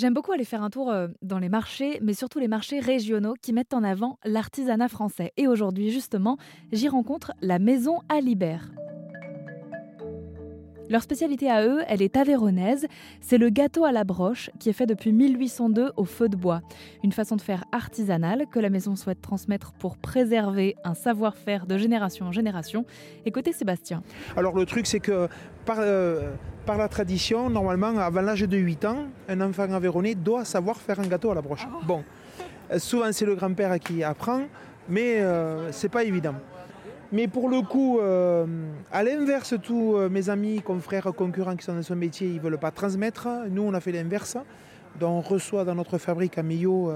J'aime beaucoup aller faire un tour euh, dans les marchés, mais surtout les marchés régionaux qui mettent en avant l'artisanat français. Et aujourd'hui, justement, j'y rencontre la maison Alibert. Leur spécialité à eux, elle est avéronaise. C'est le gâteau à la broche qui est fait depuis 1802 au feu de bois. Une façon de faire artisanale que la maison souhaite transmettre pour préserver un savoir-faire de génération en génération. Écoutez Sébastien. Alors le truc, c'est que par, euh, par la tradition, normalement, avant l'âge de 8 ans, un enfant avéronnais doit savoir faire un gâteau à la broche. Bon, euh, souvent c'est le grand-père qui apprend, mais euh, c'est pas évident. Mais pour le coup, euh, à l'inverse, tous euh, mes amis, confrères, concurrents qui sont dans ce métier, ils ne veulent pas transmettre. Nous, on a fait l'inverse. Donc, on reçoit dans notre fabrique à Millau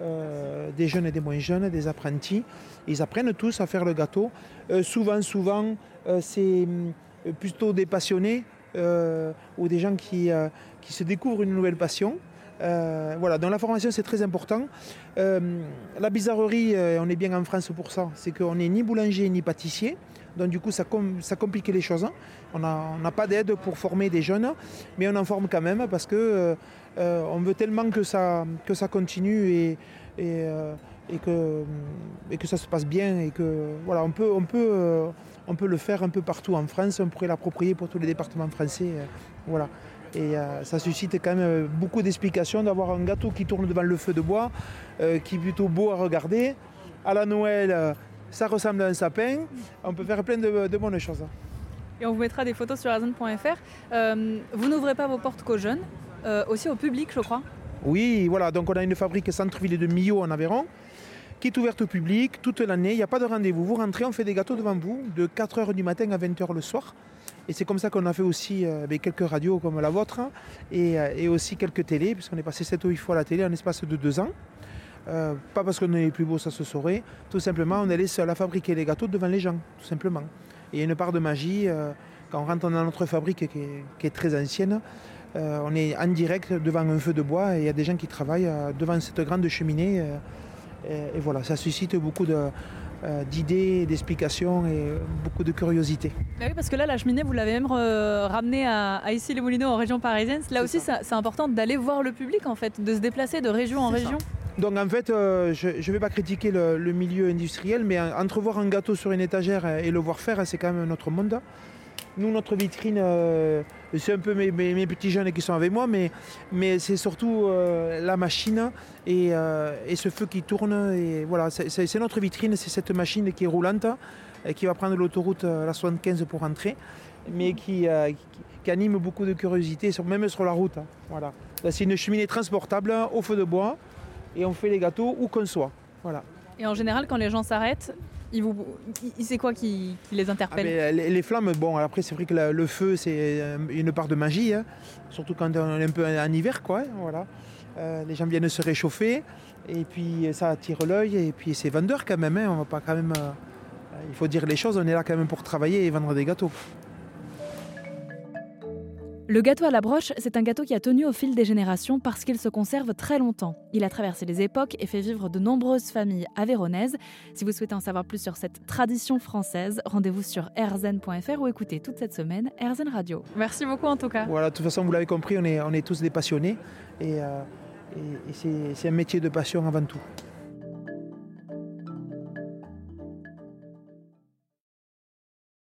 euh, des jeunes et des moins jeunes, des apprentis. Ils apprennent tous à faire le gâteau. souvent, souvent, c'est plutôt des passionnés ou des gens qui, qui se découvrent une nouvelle passion. Euh, voilà, dans la formation c'est très important. Euh, la bizarrerie, euh, on est bien en France pour ça, c'est qu'on n'est ni boulanger ni pâtissier. Donc du coup ça, ça complique les choses. On n'a pas d'aide pour former des jeunes, mais on en forme quand même parce que on veut tellement que ça, continue et, que, ça se passe bien et que voilà, on peut, on peut, on peut le faire un peu partout en France, on pourrait l'approprier pour tous les départements français. voilà. Et euh, ça suscite quand même euh, beaucoup d'explications d'avoir un gâteau qui tourne devant le feu de bois, euh, qui est plutôt beau à regarder. À la Noël, ça ressemble à un sapin. On peut faire plein de, bonnes choses. Et on vous mettra des photos sur azon.fr. vous n'ouvrez pas vos portes qu'aux jeunes, aussi au public, je crois Oui, voilà. Donc on a une fabrique centre-ville de Millau en Aveyron qui est ouverte au public toute l'année. Il n'y a pas de rendez-vous. Vous rentrez, on fait des gâteaux devant vous de 4h du matin à 20h le soir. Et c'est comme ça qu'on a fait aussi euh, quelques radios comme la vôtre hein, euh, et, aussi quelques télés, puisqu'on est passé 7 ou 8 fois à la télé en espace de 2 ans. Euh, pas parce qu'on est plus beau, ça se saurait. Tout simplement, on est les seuls à fabriquer les gâteaux devant les gens, tout simplement. Et il y a une part de magie. quand on rentre dans notre fabrique qui est, très ancienne, on est en direct devant un feu de bois et il y a des gens qui travaillent devant cette grande cheminée. Et, voilà, ça suscite beaucoup de, euh, d'idées, d'explications et beaucoup de curiosité. Bah oui, parce que là, la cheminée, vous l'avez même euh, ramenée à, ici les Moulineaux en région parisienne. Là aussi, c'est important d'aller voir le public, en fait, de se déplacer de région en région. Donc en fait, euh, je ne vais pas critiquer le, le, milieu industriel, mais entrevoir un gâteau sur une étagère et le voir faire, c'est quand même notre monde. Nous, notre vitrine, euh, c'est un peu mes, petits jeunes qui sont avec moi, mais, mais c'est surtout euh, la machine euh, et, ce feu qui tourne. Et voilà, c'est notre vitrine, c'est cette machine qui est roulante, et qui va prendre l'autoroute la 75 pour rentrer, mais qui, qui, anime beaucoup de curiosité, même sur la route. Hein. Voilà. C'est une cheminée transportable au feu de bois, et on fait les gâteaux où qu'on soit. Voilà. Et en général, quand les gens s'arrêtent, vous, c'est quoi qui, les interpelle? ah, les, flammes, bon, après c'est vrai que le feu c'est euh, une part de magie, hein. surtout quand on est un peu en hiver, quoi. Hein, voilà. Euh, les gens viennent se réchauffer et puis ça attire l'œil et puis c'est vendeur quand même. Hein. on va pas quand même, euh, il faut dire les choses, on est là quand même pour travailler et vendre des gâteaux. Le gâteau à la broche, c'est un gâteau qui a tenu au fil des générations parce qu'il se conserve très longtemps. Il a traversé les époques et fait vivre de nombreuses familles avéronaises. Si vous souhaitez en savoir plus sur cette tradition française, rendez-vous sur erzen.fr ou écoutez toute cette semaine Erzen Radio. Merci beaucoup en tout cas. Voilà, de toute façon, vous l'avez compris, on est, on est tous des passionnés et, euh, et c'est un métier de passion avant tout.